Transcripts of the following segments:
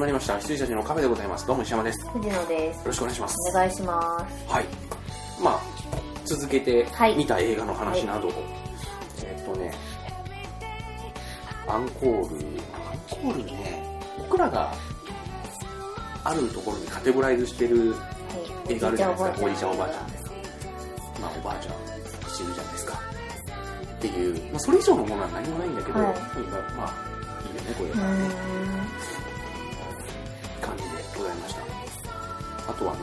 まりました。羊たちのカフェでございます。どうも石山です。よ藤野です。ろしくお願いします。お願いします。はい。まあ続けてはい。見た映画の話など。を、えーっとね。アンコール。アンコールね。僕らがあるところにカテゴライズしてるはい。映画あるじゃないですか。おおじいちゃんおばあちゃんでまあおばあちゃん死ぬじゃないですか。っていう、まあ、それ以上のものは何もないんだけど、はい。まあいいよねこれはねあとはね、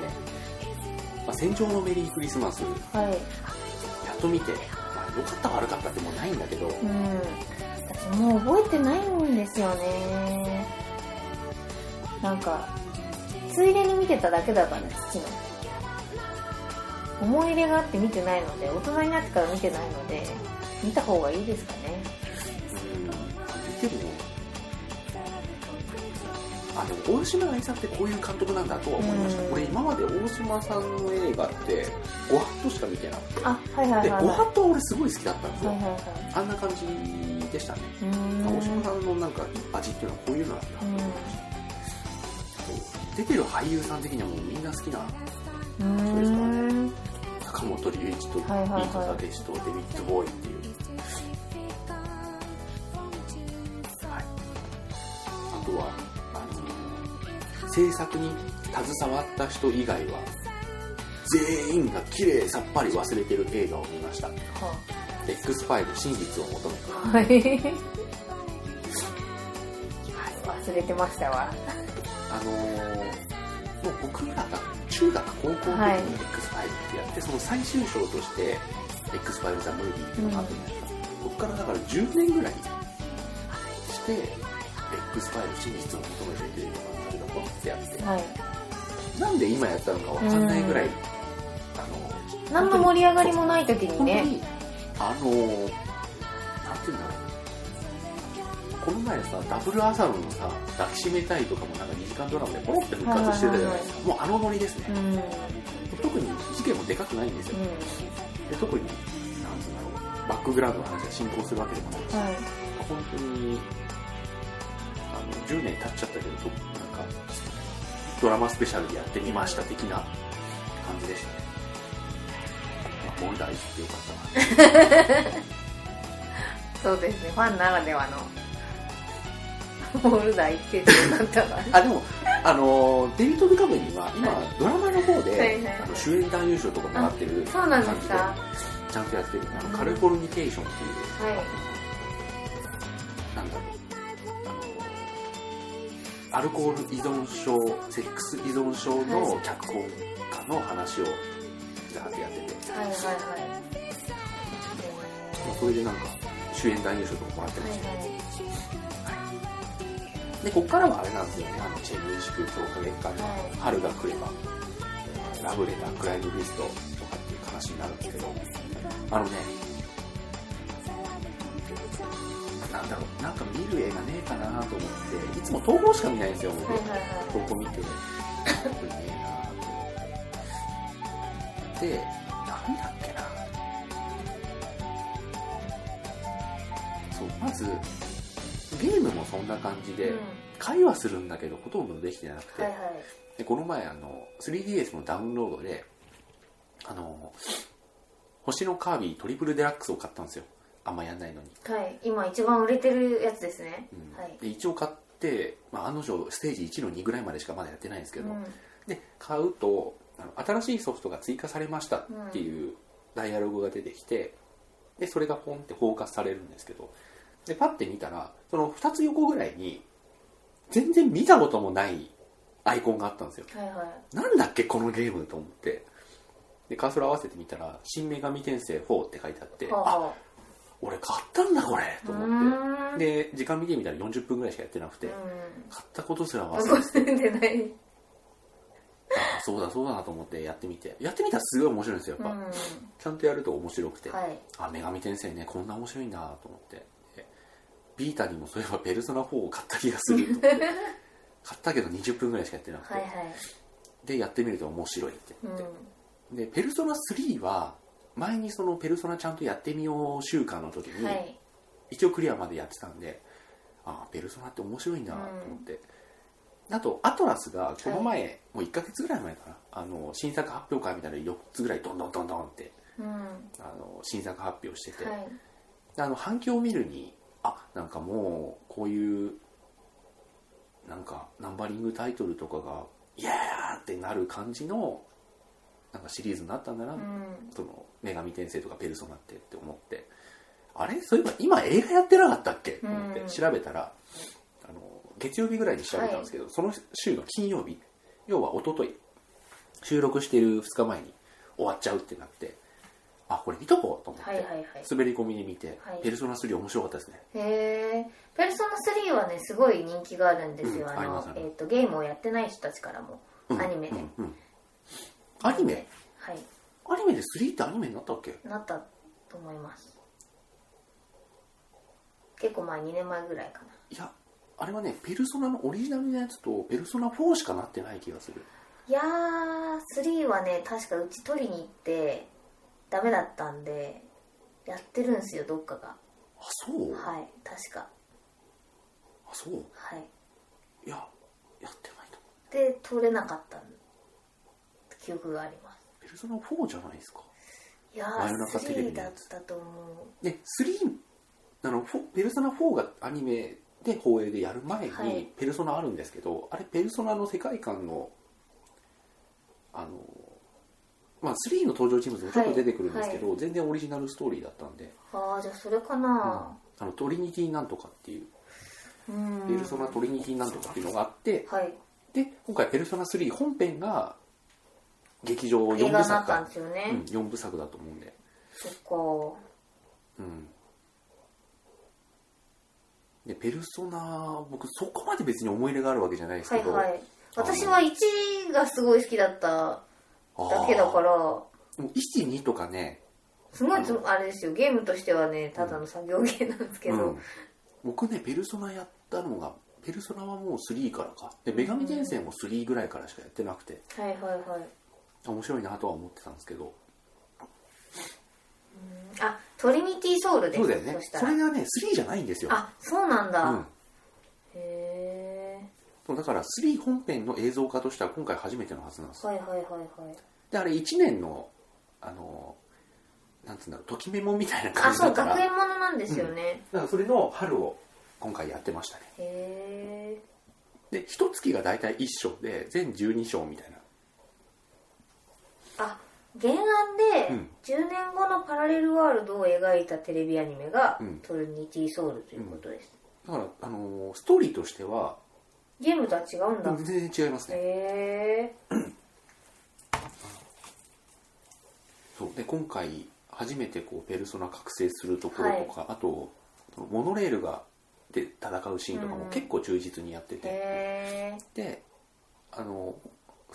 まあ、戦場のメリークリスマス。はい。やっと見て、まあ、良かった悪かったってもうないんだけど、うん。私もう覚えてないんですよね。なんかついでに見てただけだったんです父の。思い入れがあって見てないので大人になってから見てないので見た方がいいですかねあでも大島愛さんってこういう監督なんだとは思いました、うん。俺今まで大島さんの映画ってご法度しか見てなくて。あはいはいではい。はいご法度は俺すごい好きだったんですよ、はいはいはい。あんな感じでしたね。大島さんのなんか味っていうのはこういうのなん。だ、出てる俳優さん的にはもうみんな好きなうん。うーん坂本龍一とビートたけしとデビッド・ボーイっていう、制作に携わった人以外は全員が綺麗さっぱり忘れてる映画を見ました。は X ファイル真実を求めて。はい。忘れてましたわ。あのーもう僕らが中学高校の時にはい。X ファイルってやって、その最終章として X ファイル・ザ・ムービーっていうのがあったじゃない。ですか、らだから10年ぐらいして X ファイル真実を求めてっていうのがそれがポッてあって。はい。なんで今やったのかわかんないぐらい、うん。あの何の盛り上がりもない時にね。あのーなんていうんだろう。この前さダブルアサムのさ抱きしめたいとかもなんか2時間ドラマでポロって復活してたじゃないですか、もうあのノリですね、特に事件もでかくないんですよ、で特になんつうんだろう。バックグラウンドの話が進行するわけでもないし、はい。本当にあの10年経っちゃったけどかドラマスペシャルでやってみました的な感じでしたね、まあ、モルダー行ってよかったな。そうですね。ファンならではの。モルダー一定点だったわあでもあのデビッド・ルカムには今、はい。ドラマの方で、はいはい。はいあの主演男優賞とかもらってるそうなんですか。はちゃんとやってる。あのうん。カリフォルニケーションっていうなんアルコール依存症セックス依存症の脚本家の話をザーってやってて、いはいはいはい。まあそれでなんか主演男優賞とかもらってました、はい。でこっからはあれなんですよね。あのチェンジ祝強化月間のはい。春が来れば、ラブレタークライムリストとかっていう話になるんですけど。あのねなんだろうなんか見る映画ねえかなと思っていつも東宝しか見ないんですよ僕、はいはいはい投稿見て、これねえなと思って。で、なんだっけな。そう、まず、ゲームもそんな感じで、うん会話するんだけど、ほとんどできてなくて、はいはいでこの前、あの、3DS のダウンロードで、あの、星のカービィトリプルデラックスを買ったんですよ。あんまやんないのに。はい。今一番売れてるやつですね。うん。はい。で一応買って、まあ、案の定ステージ1の2ぐらいまでしかまだやってないんですけど、うん。で買うとあの新しいソフトが追加されましたっていうダイアログが出てきてでそれがポンって包括されるんですけど。でパッて見たらその2つ横ぐらいに全然見たこともないアイコンがあったんですよ。はいはい。なんだっけこのゲームと思って。でカーソル合わせてみたら「新女神転生4」って書いてあってあは俺買ったんだこれ。と思って。で時間見てみたら40分ぐらいしかやってなくて。う買ったことすらん忘れて。ない。ああそうだそうだなと思ってやってみて。やってみたらすごい面白いんですよやっぱ、うちゃんとやると面白くて、んはい。あ女神転生ねこんな面白いんだと思って。でビータにもそういえばペルソナ4を買った気がすると。思って買ったけど20分ぐらいしかやってなくて、はいはい。でやってみると面白いってうん言って、でペルソナ3は前にそのペルソナちゃんとやってみよう週間の時に、はい。一応クリアまでやってたんでああペルソナって面白いなと思って、あとアトラスがこの前、もう1ヶ月ぐらい前かな。あの新作発表会みたいなの4つぐらいどんどんどんどんってうん。あの新作発表してて、はい。であの反響を見るにあなんかもうこういうなんかナンバリングタイトルとかがイエーってなる感じのなんかシリーズになったんだな、うん。その女神転生とかペルソナってって思って。あれ？そういえば今映画やってなかったっけ？と思って。うん調べたら、あの月曜日ぐらいに調べたんですけど、その週の金曜日要は一昨日収録している2日前に終わっちゃうってなってあこれ見とこうと思って、はいはいはい。滑り込みで見て、はい。ペルソナ3面白かったですね。へえペルソナ3はねすごい人気があるんですよ、うんあのあります。ありえー、とゲームをやってない人たちからも、うんアニメで、うんうんアニメ？はい。アニメで3ってアニメになったっけ？なったと思います。結構前2年前ぐらいかな。いやあれはねペルソナのオリジナルのやつとペルソナ4しかなってない気がする。いやー3はね確かうち取りに行ってダメだったんでやってるんですよどっかが。あそう、はい確か。あそう？はい。いややってないとで取れなかった記憶があります。ペルソナ4じゃないですか？いや真夜中テレビー3だったと思う。で3あのペルソナ4がアニメで放映でやる前はい。にペルソナあるんですけど、あれペルソナの世界観のあのまあ3の登場人物もちょっと出てくるんですけど、全然オリジナルストーリーだったんで、ああじゃあそれかうん。なあのトリニティなんとかっていううん。ペルソナトリニティなんとかっていうのがあって、はい。で今回ペルソナ3本編が劇場4映画になった部作かんですよね、うん、4部作だと思うんで、そっか。うん、でペルソナ僕そこまで別に思い入れがあるわけじゃないですけど、はいはい。私は1がすごい好きだっただけだから。もう12とかね、すごいつあれですよ。ゲームとしてはねただの作業ゲーなんですけど、うん。僕ねペルソナやったのがペルソナはもう3からか。で女神転生も3ぐらいからしかやってなくて。はいはいはい面白いなとは思ってたんですけど。あトリニティソウルです。そうだよね。それがね3じゃないんですよ。あそうなんだ、うん。へえそうだから3本編の映像化としては今回初めてのはずなんですはいはいはいはい。であれ1年のあのなんつうんだろうときメモみたいな感あそうじだから。学園ものなんですよね、だからそれの春を今回やってましたね。へえで一月が大体1章で全12章みたいなあ原案でうん。10年後のパラレルワールドを描いたテレビアニメが、うん。トリニティソウルということです、だからあのストーリーとしてはゲームとは違うんだ、全然違いますね。へえ そう。で今回初めてこうペルソナ覚醒するところとか、あとそのモノレールがで戦うシーンとかもうん。結構忠実にやってて、へえであの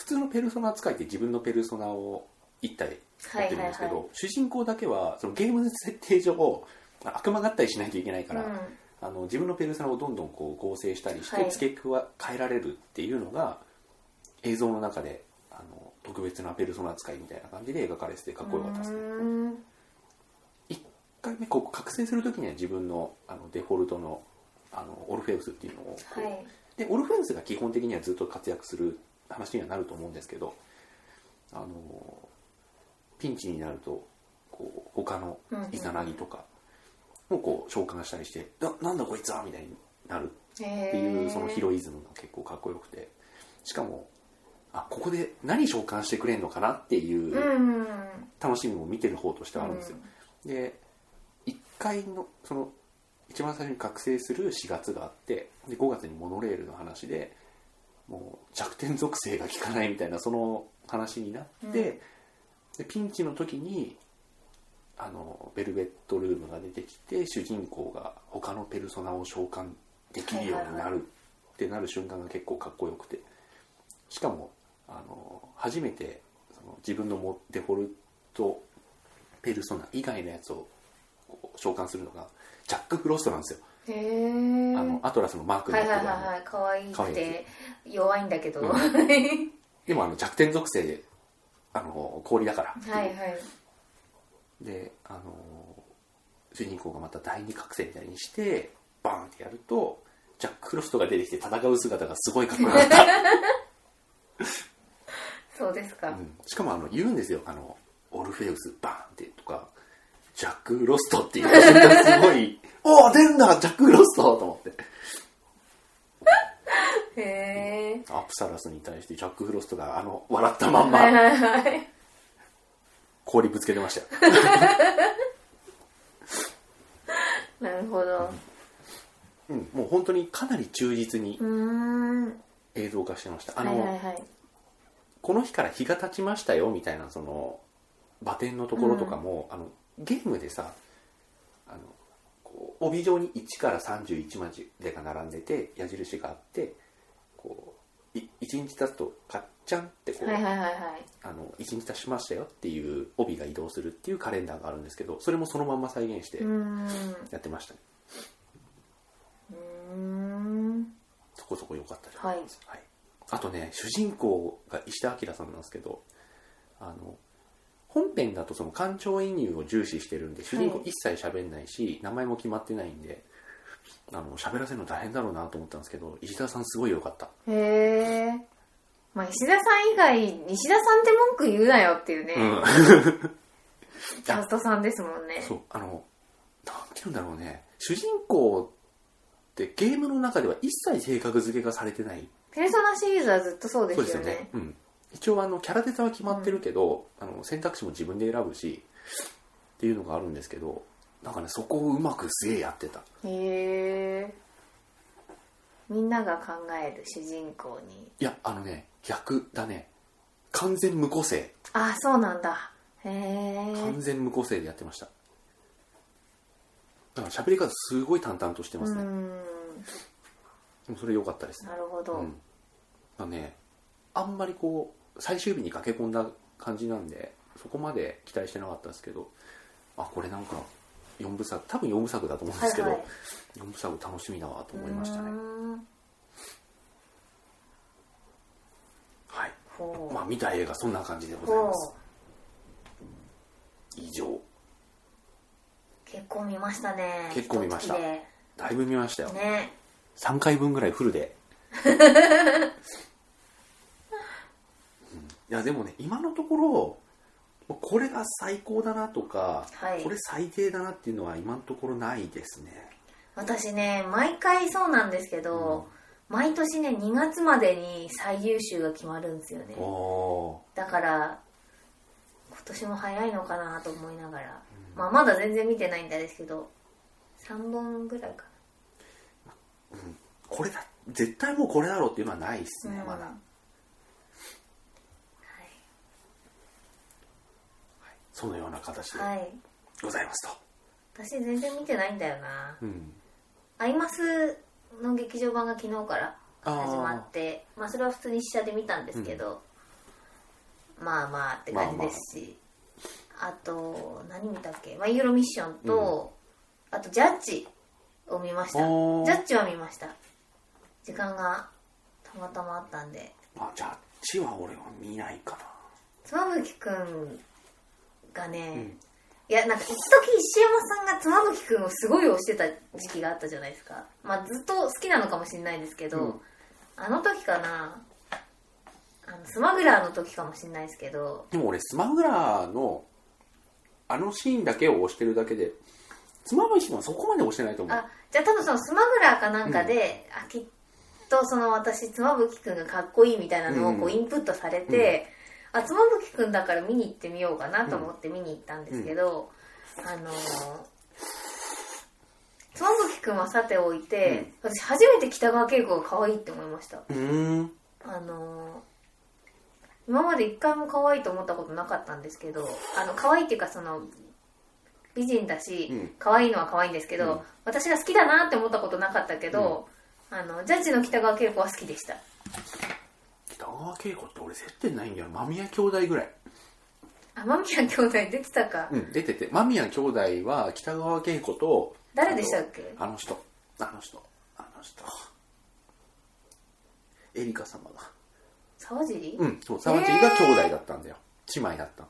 普通のペルソナ扱いって自分のペルソナを一体持ってるんですけど、はいはいは主人公だけはそのゲーム設定上悪魔合体しないといけないから、うん。あの自分のペルソナをどんどんこう合成したりしはいて付け加えられるっていうのが映像の中であの特別なペルソナ扱いみたいな感じで描かれててかっこよかったですね。うーん。1回目こう覚醒するときには自分のあのデフォルトのあのオルフェウスっていうのをはい。でオルフェウスが基本的にはずっと活躍する話にはなると思うんですけどあのピンチになるとこう他のイザナギとかをこう召喚したりして「ななんだこいつは!」みたいになるっていうそのヒロイズムが結構かっこよくて。しかもあここで何召喚してくれんのかなっていううん楽しみも見てる方としてはあるんですよ、で1回のその一番最初に覚醒する4月があってで5月にモノレールの話でもう弱点属性が効かないみたいなその話になって、うん。でピンチの時にあのベルベットルームが出てきて主人公が他のペルソナを召喚できるようになるってなる瞬間が結構かっこよくて。しかもあの初めてその自分のもデフォルトペルソナ以外のやつを召喚するのがジャック・フロストなんですよ、あのアトラスのマークにはいなってる、はいはいはい。可愛可愛いくて弱いんだけど、うん。は いでもあの弱点属性であの氷だから。はいであの主人公がまた第二覚醒みたいにしてバーンってやるとジャック・フロストが出てきて戦う姿がすごいかっこよかった、そうですか、うん。しかもあの言うんですよ。あのオルフェウスバーンってとかジャック・フロストっていうすごい おお出るんだジャック・フロストと思ってへえアプサラスに対してジャック・フロストがあの笑ったまんまはいはいはい。氷ぶつけてましたよ。なるほど。うん、もう本当にかなり忠実に映像化してました。あはいの、はいはい。この日から日が経ちましたよみたいなその馬点のところとかも、あのゲームでさあの帯状に1から31までが並んでて矢印があって1日経つとカッチャンってこう、はいはいはいはい。あの1日経ちましたよっていう帯が移動するっていうカレンダーがあるんですけどそれもそのまんま再現してやってましたね、うーん。そこそこ良かったじゃないはいですか、はい。あとね主人公が石田明さんなんですけどあの本編だとその感情移入を重視してるんで主人公はい。一切喋んないし、名前も決まってないんであの喋らせるの大変だろうなと思ったんですけど石田さんすごい良かった。へえまあ石田さん以外石田さんって文句言うなよっていうね、うん。キャストさんですもんね。そうあのなんて言うんだろうね。主人公ってゲームの中では一切性格付けがされてない。ペルソナシリーズはずっとそうでそうですすよねよね。うん、一応あのキャラデザは決まってるけど、あの選択肢も自分で選ぶしっていうのがあるんですけどなんかねそこをうまくすげえやってた。へえ。みんなが考える主人公に。いやあのね逆だね。完全無個性。あそうなんだ。へえ。完全無個性でやってました。だから喋り方すごい淡々としてうますね、ん。でもそれ良かったです。なるほど、うん。まあねあんまりこう最終日に駆け込んだ感じなんでそこまで期待してなかったですけどあこれなんか4部作多分4部作だと思うんですけど、はいはい。4部作楽しみだわと思いましたね。はい。まあ見た映画そんな感じでございます。以上。結構見ましたね。結構見ました。だいぶ見ましたよ、でね。3回分ぐらいフルで、うん。いやでもね今のところこれが最高だなとか、はい。これ最低だなっていうのは今のところないですね。私ね毎回そうなんですけど、毎年ね2月までに最優秀が決まるんですよね。だから今年も早いのかなと思いながら、まあ、まだ全然見てないんですけど3本ぐらいかーこれだ絶対もうこれだろうっていうのはないですね、うん。まだ、はいそのような形でございますと、私全然見てないんだよな。うん。アイマスの劇場版が昨日から始まってまあそれは普通に試写で見たんですけど、まあまあって感じですし、あと何見たっけ「マイユーロミッションと」あと「ジャッジ」を見ました。ジャッジは見ました。時間がたまたまあったんで。あじゃあチは俺は見ないかな。妻夫木くんがね、うん。いやなんか一時石山さんが妻夫木くんをすごい推してた時期があったじゃないですか。まあずっと好きなのかもしれないですけど、うん。あの時かなあのスマグラーの時かもしれないですけどでも俺スマグラーのあのシーンだけを押してるだけでスマブシはそこまで押してないと思う。あじゃあ多分そのスマグラーかなんかで、あきっとその私妻夫木くんがかっこいいみたいなのをこううん。インプットされて、あ妻夫木くんだから見に行ってみようかなと思って見に行ったんですけど、あのー妻夫木くんはさておいて、私初めて北川景子が可愛いって思いました。うーん。あのー今まで一回も可愛いと思ったことなかったんですけどあの可愛いっていうかその美人だし、うん。可愛いのは可愛いんですけど、うん。私が好きだなって思ったことなかったけど、あのジャッジの北川景子は好きでした。北川景子って俺接点ないんだよ間宮兄弟ぐらい。天宮兄弟出てたか、うん出てて。間宮兄弟は北川景子と誰でしたっけ？あの人。あの人。あの人。エリカ様が沢尻、うんそう沢尻が兄弟だったんだよ。姉妹だった。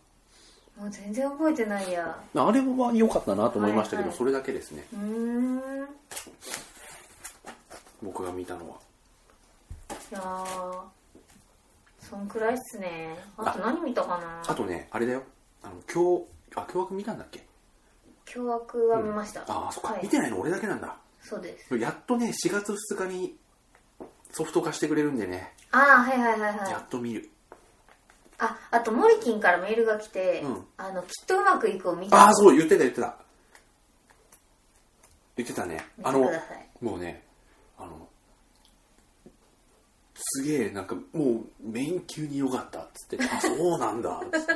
もう全然覚えてないや。あれは良かったなと思いましたけど、はいはい。それだけですね。うーん。僕が見たのは。いやーそんくらいっすね。あ。と何見たかな？あとねあれだよ。あの今日あ凶悪見たんだっけ？凶悪は見ました、ああそっか、はい。見てないの俺だけなんだ。そうです。やっとね4月2日にソフト化してくれるんでね、ああはいはいはいはい。やっと見る。ああとモリキンからメールが来て、うん。あのきっとうまくいくを見た。ああそう言ってた言ってた。言ってたね。あのもうねあのすげえなんかもうメイン級に良かったっつって あそうなんだっつって。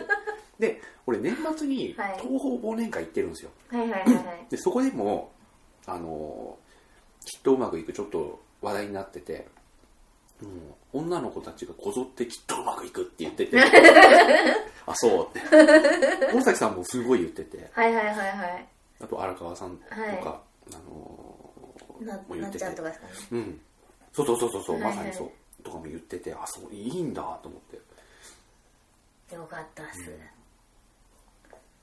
で俺年末にはい。東宝忘年会行ってるんですよ。はいはいはいはい。でそこでもあのきっとうまくいくちょっと話題になってて、うん、女の子たちがこぞってきっとうまくいくって言ってて あそうって。大崎さんもすごい言ってて。はいはいはいはい。あと荒川さんとか、はい。あのなもう言ってて。ちゃんとかですかね。うん。そうそうそうそうそう、はいはい。まさにそうとかも言っててあそういいんだと思って。よかったっす、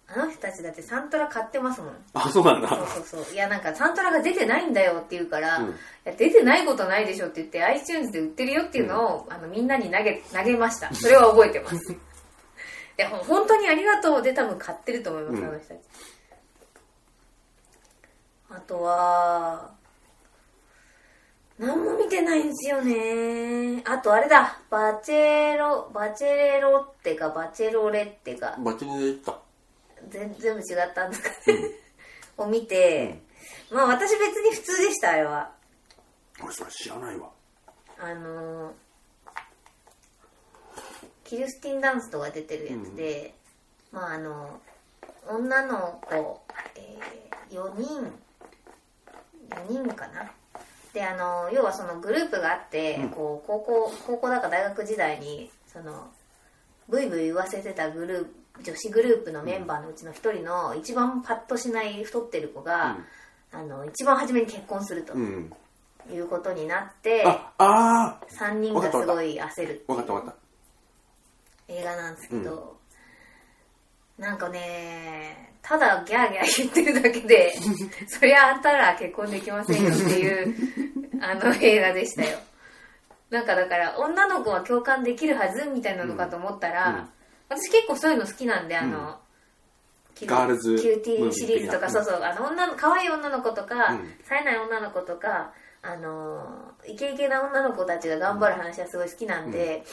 あの人たちだってサントラ買ってますもん。あそうなんだ。そうそうそう。いやなんかサントラが出てないんだよって言うから、うん。いや出てないことないでしょって言って iTunes で売ってるよっていうのを、あのみんなに投げ投げました。それは覚えてます。でほ本当にありがとうで多分買ってると思います、うん。あの人たち。あとは何も見てないんですよね。あとあれだ。バチェロバチェレロってかバチェロレってか。間違えた全全部違ったんですかね、を見て、まあ私別に普通でしたあれは。俺それ知らないわ。あのーキルスティンダンスとか出てるやつで、まああの女の子、えー4人4人かなであの要はそのグループがあって、うん。こう高校高校だか大学時代にそのブイブイ言わせてたグループ女子グループのメンバーのうちの一人の一番パッとしない太ってる子が、あの一番初めに結婚するとうん、うん、いうことになって、ああ3人がすごい焦るー分かった分かっ映画なんですけど、なんかねただギャーギャー言ってるだけで そりゃあんたら結婚できませんよっていうあの映画でしたよ。なんかだから女の子は共感できるはずみたいなのかと思ったら、うん。うん私結構そういうの好きなんであの、キュガールズキューティーシリーズとか、そうそうあの女の可愛い女の子とか、うん。冴えない女の子とかあのイケイケな女の子たちが頑張る話はすごい好きなんで、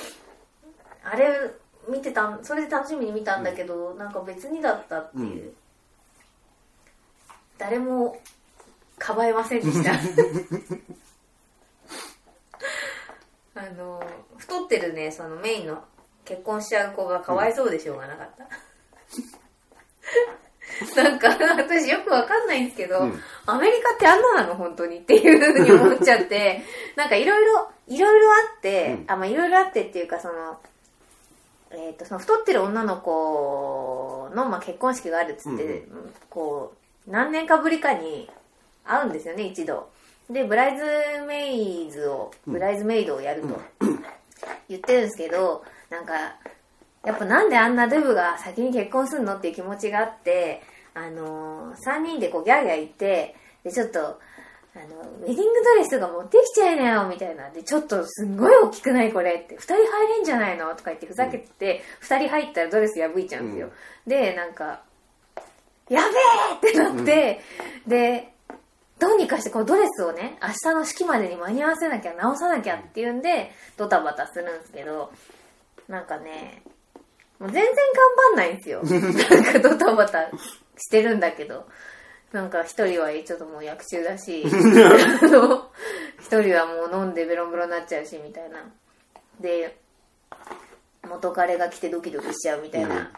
あれ見てたんそれで楽しみに見たんだけど、なんか別にだったっていう、うん。誰もかばえませんでした。あの太ってるねそのメインの。結婚しちゃう子がかわいそうでしょうがなかった、なんか私よくわかんないんですけど、うん。アメリカってあんななの？本当にっていうふうに思っちゃって。なんかいろいろいろいろあって、うん。あまあいろいろあってっていうかそのえー、とその太ってる女の子の、まあ、結婚式があるっつって、こう何年かぶりかに会うんですよね一度。でブライズメイズをブライズメイドをやると。言ってるんですけどなんかやっぱなんであんなデブが先に結婚するのっていう気持ちがあってあのー、3人でこうギャーギャー言ってでちょっとあのウェディングドレスとか持ってきちゃいなよみたいな。でちょっとすんごい大きくないこれって。2人入れんじゃないの？とか言ってふざけてて、2人入ったらドレス破いちゃうんですよ、でなんかやべえってなって、でどうにかしてこのドレスをね明日の式までに間に合わせなきゃ直さなきゃっていうんでドタバタするんですけどなんかねもう全然頑張んないんですよ。なんかドタバタしてるんだけどなんか一人はちょっともう役中だし 一人はもう飲んでベロンベロンになっちゃうしみたいな。で元彼が来てドキドキしちゃうみたいな、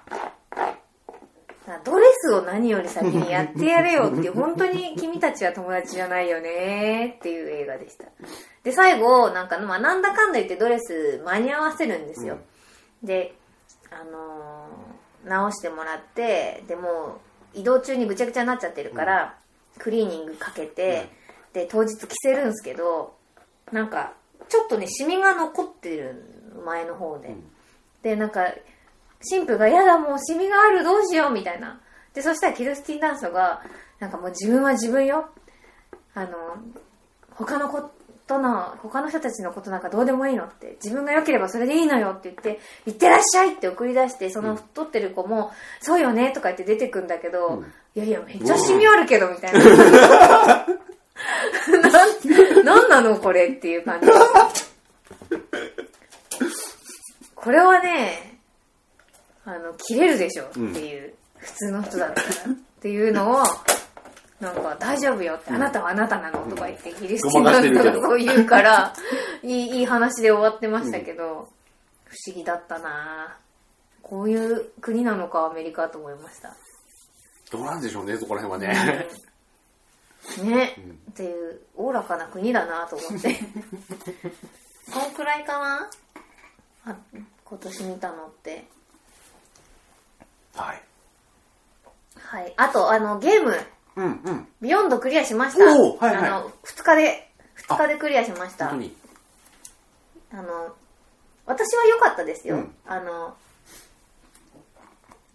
ドレスを何より先にやってやれよっていう本当に君たちは友達じゃないよねっていう映画でした。で最後なんか、まあ、なんだかんだ言ってドレス間に合わせるんですよ、であのー直してもらってでもう移動中にぐちゃぐちゃになっちゃってるから、クリーニングかけて、で当日着せるんですけどなんかちょっとねシミが残ってる前の方で、でなんか神父が「やだもうシミがあるどうしよう」みたいな。でそしたらキルスティン・ダンスがなんかもう自分は自分よ。あの他の子人の他の人たちのことなんかどうでもいいのって自分が良ければそれでいいのよって言って「行ってらっしゃい!」って送り出してその太ってる子も「そうよね」とか言って出てくんだけど、うん。いやいやめっちゃシミあるけどみたいな。なんなんなのこれっていう感じ。これはねあの切れるでしょっていう、普通の人だったらっていうのをなんか大丈夫よって、あなたはあなたなのとか言ってキリストの人がそう言うから いいいい話で終わってましたけど、不思議だったな。こういう国なのかアメリカと思いました。どうなんでしょうねそこら辺はね、ね、っていうおおらかな国だなと思って。そんくらいかな？あ今年見たのって。はい。はい。あとあのゲームうんうん。ビヨンドクリアしました。おーはいはい。あの2日で2日でクリアしました。あの私は良かったですよ、うん。あの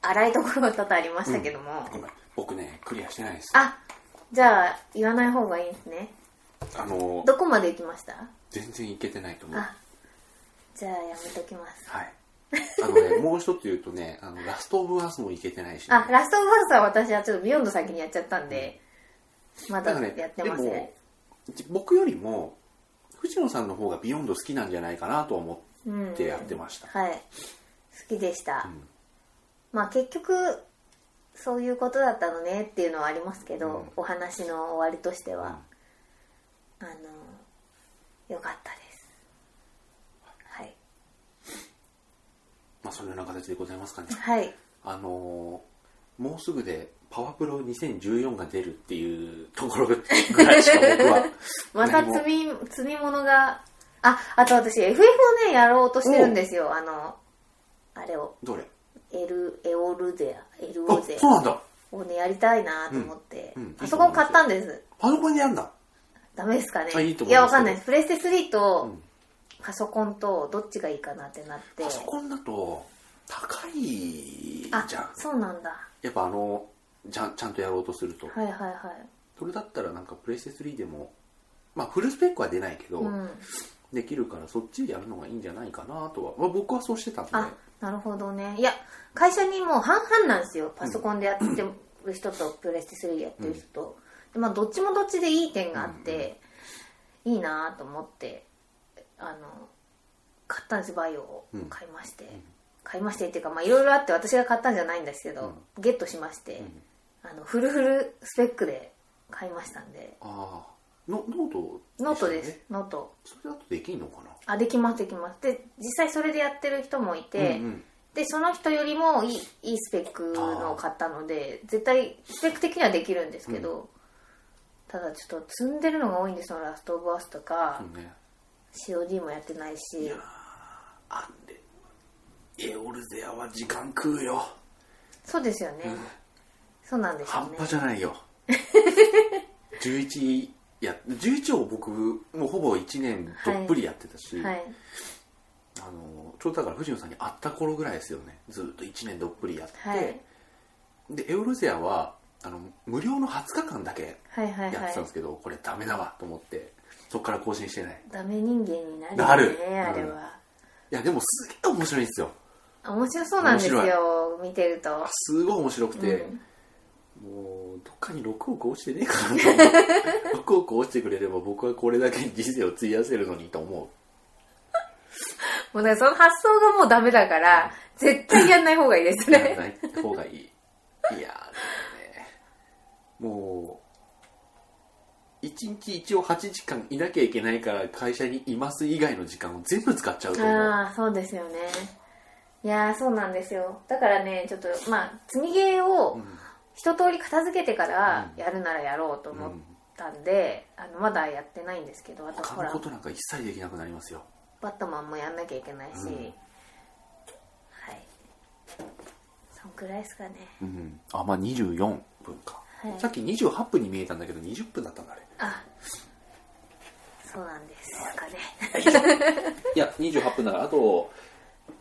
荒いところが多々ありましたけども、ごめん。僕ねクリアしてないです。あじゃあ言わない方がいいですね。あのどこまで行きました？全然いけてないと思う。あじゃあやめときます。はいあのね もう一つ言うとねあのラストオブアスもいけてないし、ね、あラストオブアスは私はちょっとビヨンド先にやっちゃったんで、まだやってません、でも僕よりも藤野さんの方がビヨンド好きなんじゃないかなと思うん。ってやってました、はい。好きでした、うん。まあ結局そういうことだったのねっていうのはありますけど、うん。お話の終わりとしては、あのよかったですはいまあそのような形でございますかね。はい。あのーもうすぐでパワプロ2014が出るっていうところぐらいしか僕は また積み積み物がああと私 FF をねやろうとしてるんですよ。あのあれを。どれ？エルエオルゼア。エルあオゼそうなんだ。をねやりたいなと思って、うんうん。パソコン買ったんです。パソコンでやんだ。ダメですかね。あいいと思いますやわかんない。プレステ3うとんパソコンとどっちがいいかなってなって。パソコンだと高いあじゃん。そうなんだ。やっぱあのちゃんちゃんとやろうとすると。はいはいはい。それだったらなんかプレステ3でもまあフルスペックは出ないけど、うん。できるからそっちでやるのがいいんじゃないかなとは、まあ、僕はそうしてたんで。あなるほどね。いや会社にもう半々なんですよ。パソコンでやってる人とプレステ3でやってる人と、でまあどっちもどっちでいい点があって、いいなと思ってあの買ったんですバイオを買いまして、買いましてっていうかまあいろいろあって私が買ったんじゃないんですけど、ゲットしまして、あのフルフルスペックで買いましたんで。ああノノートノートです。ノート。それだとできんのかな？あできますできます。で実際それでやってる人もいて、でその人よりもいいいいスペックのを買ったので絶対スペック的にはできるんですけど、ただちょっと積んでるのが多いんですよラストオブアスとか、そうね COD もやってないし。あれエオルゼアは時間食うよ。そうですよね、そうなんですよ半ね端じゃないよ。11いや11を僕もうほぼ1年どっぷりやってたし、はい。あのちょうどだから藤野さんに会った頃ぐらいですよね。ずっと1年どっぷりやって、はい。でエオルゼアはあの無料の20日間だけやっはいてたんですけど、これダメだわと思ってそこから更新してない。ダメ人間になるなる。あれは、いやでもすげえ面白いんですよ。面白そうなんです面よ見てると。すごい面白くて、うん。もうどっかに6億落ちてねえかなと思って。6億落ちてくれれば僕はこれだけに人生を費やせるのにと思もうだからその発想がもうダメだから絶対やんない方がいいですうやらねない方がいい。いやもう1日一応8時間いなきゃいけないから会社にいます以外の時間を全部使っちゃうと思う。ああそうですよね。いやーそうなんですよ。だからねちょっとまあ積みゲーを一通り片付けてからやるならやろうと思ったんで、あのまだやってないんですけどあとほら。他のことなんか一切できなくなりますよ。バットマンもやんなきゃいけないし、うん。はい。そんくらいですかね。うん。あまあ24分か、はい。さっき28分に見えたんだけど20分だったんだあれ。あそうなんですかね。いや28分だからあと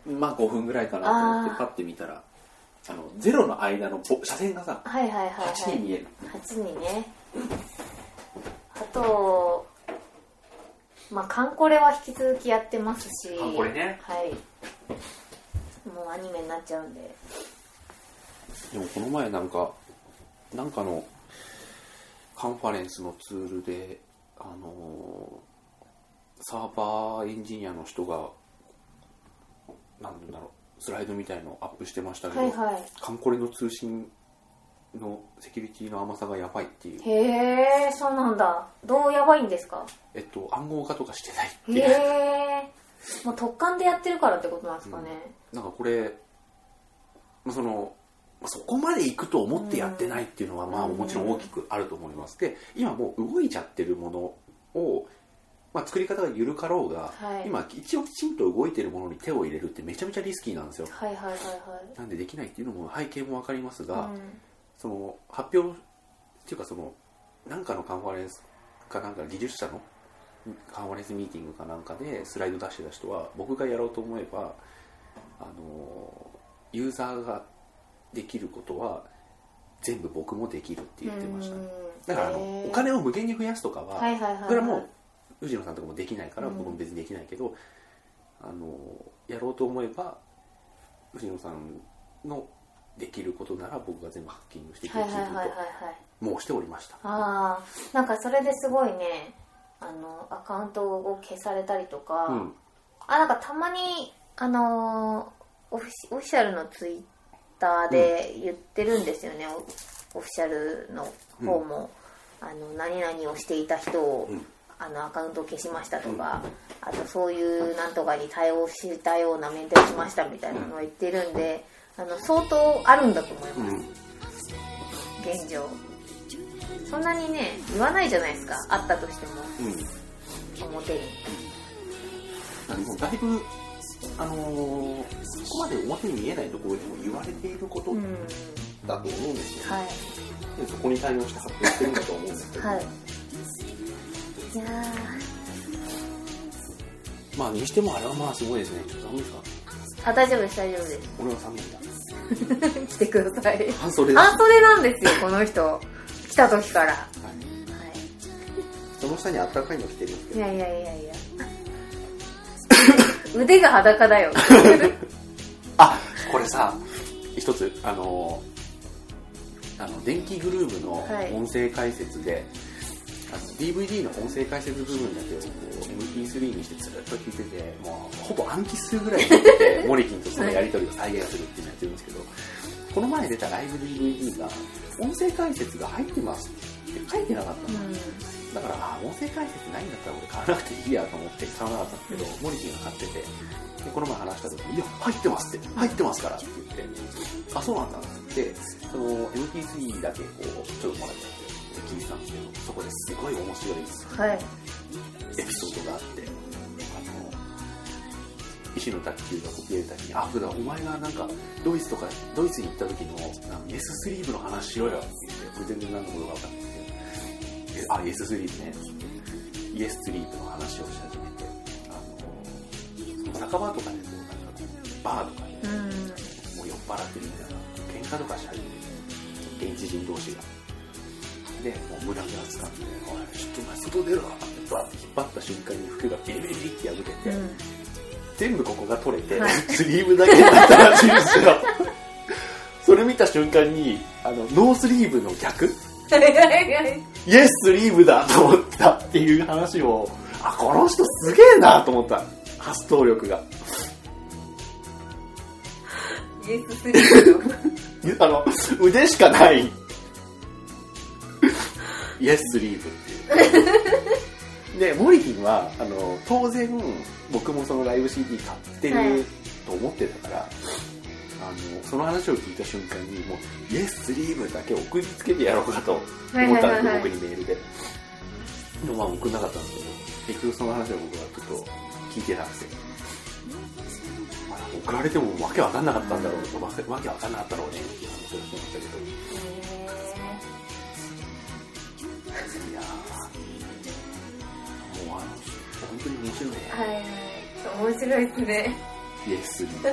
まあ5分ぐらいかなと思ってパッて見たらあのゼロの間のぼ車線がさはいはいはいはい。8に見える、8にね。あとまあカンコレは引き続きやってますし。カンコレね。はい。もうアニメになっちゃうんで。でもこの前なんかなんかのカンファレンスのツールであのーサーバーエンジニアの人がなんだろうスライドみたいのをアップしてましたけど、はいはい。カンコレの通信のセキュリティの甘さがやばいっていう。へえそうなんだ。どうやばいんですか？えっと暗号化とかしてないってへいう。え。もう特感でやってるからってことなんですかね、なんかこれ、まあ、そのまあそこまで行くと思ってやってないっていうのはまあうん。もちろん大きくあると思います。で今もう動いちゃってるものを、まあ、作り方が緩かろうが、はい。今一応きちんと動いてるものに手を入れるってめちゃめちゃリスキーなんですよ。はいはいはいはい。なんでできないっていうのも背景も分かりますが、うん。その発表っていうかそのなんかのカンファレンスかなんか技術者のカンファレンスミーティングかなんかでスライド出してた人は僕がやろうと思えばあのユーザーができることは全部僕もできるって言ってました。だからあのお金を無限に増やすとかは、はいはいはいはい。それはもう藤野さんとかもできないからうん。僕も別にできないけど、あのやろうと思えば藤野さんのできることなら僕が全部ハッキングしてできると申しておりました、ああなんかそれですごいね。あのアカウントを消されたりとか、うん。あなんかたまにあのーオフィシオフィシャルのツイッターで言ってるんですよね、オオフィシャルの方も、あの何々をしていた人を、うん。あのアカウントを消しましたとか、あとそういうなんとかに対応したようなメンテをしましたみたいなのを言ってるんで、あの相当あるんだと思います、うん。現状。そんなにね言わないじゃないですか。あったとしても。うん。表に。だいぶあのーそこまで表に見えないところでも言われていることうん。だと思うんですよ、はい。でそこに対応して発表してるんだと思うんですけど、はい。いやまあにしてもあれはまあすごいですね。ちょっと寒いですか？ーあ大丈夫です大丈夫です。俺は寒いんだ。来てください。半袖半袖なんですよこの人。来た時から、ははい。その下にあったかいの着てるんですけい、いどやいやいやいや 腕が裸だよ。あこれさ一つあのーあの電気グルーヴのはい。音声解説で、あの DVD の音声解説部分だけをこう MP3 にしてずっと聞いててもうほぼ暗記するぐらい聞いててモリキンとそのやり取りを再現するっていうのやってるんですけどこの前出たライブ DVD が音声解説が入ってますって書いてなかったの、だからあ音声解説ないんだったら俺買わなくていいやと思って買わなかったんですけど、モリキンが買っててでこの前話した時に「いや入ってます」って「入ってますから」って言って「あそうなんだ」って言ってその MP3 だけこうちょっともらっちゃって聞いてたんですけどそこですごい面白いはい。エピソードがあってあの石野卓球がコピー入れた時に「あそうだお前がなんかドイツとかドイツに行った時のなんかイエススリーブの話しろよ」って言って全然何のことか分かんないあイエススリーブね。イエススリーブの話をし始めてあの酒場とかでこうなんかバーとかでうん。もう酔っ払ってるみたいな喧嘩とかし始めて現地人同士が。でもう胸ぐらつかんで「おいちょっとお前外出ろ」ってバーって引っ張った瞬間に服がビリビリって破けて、うん。全部ここが取れて、はい。スリーブだけになったらしいんですよ。それ見た瞬間にあのノースリーブの逆 イエススリーブだと思ったっていう話をあこの人すげえなと思った。発想力が。イエススリーブ あの腕しかない。イエススリーブっていう。でモリキンはあの当然僕もそのライブ CD 買ってはいると思ってたから、あのその話を聞いた瞬間にもうイエススリーブだけ送りつけてやろうかと思ったんではいはい僕にメールで。でもまあ送んなかったんですけど結局その話を僕はちょっと聞いてなくて、まあ、送られてもわけわかんなかったんだろうわけわけわかんなかったろうねっていう話をしてましたけど。いやーもうあの本当に面白いね、はい。はい面白いですね。イエスリー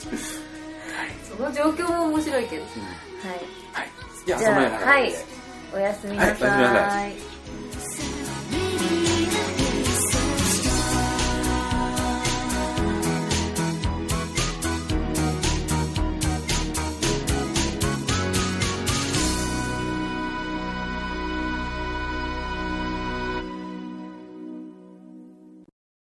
その状況も面白いけど。うん。はい。はい。じゃあそのようなはい。おやすみなさはいおやすみなさい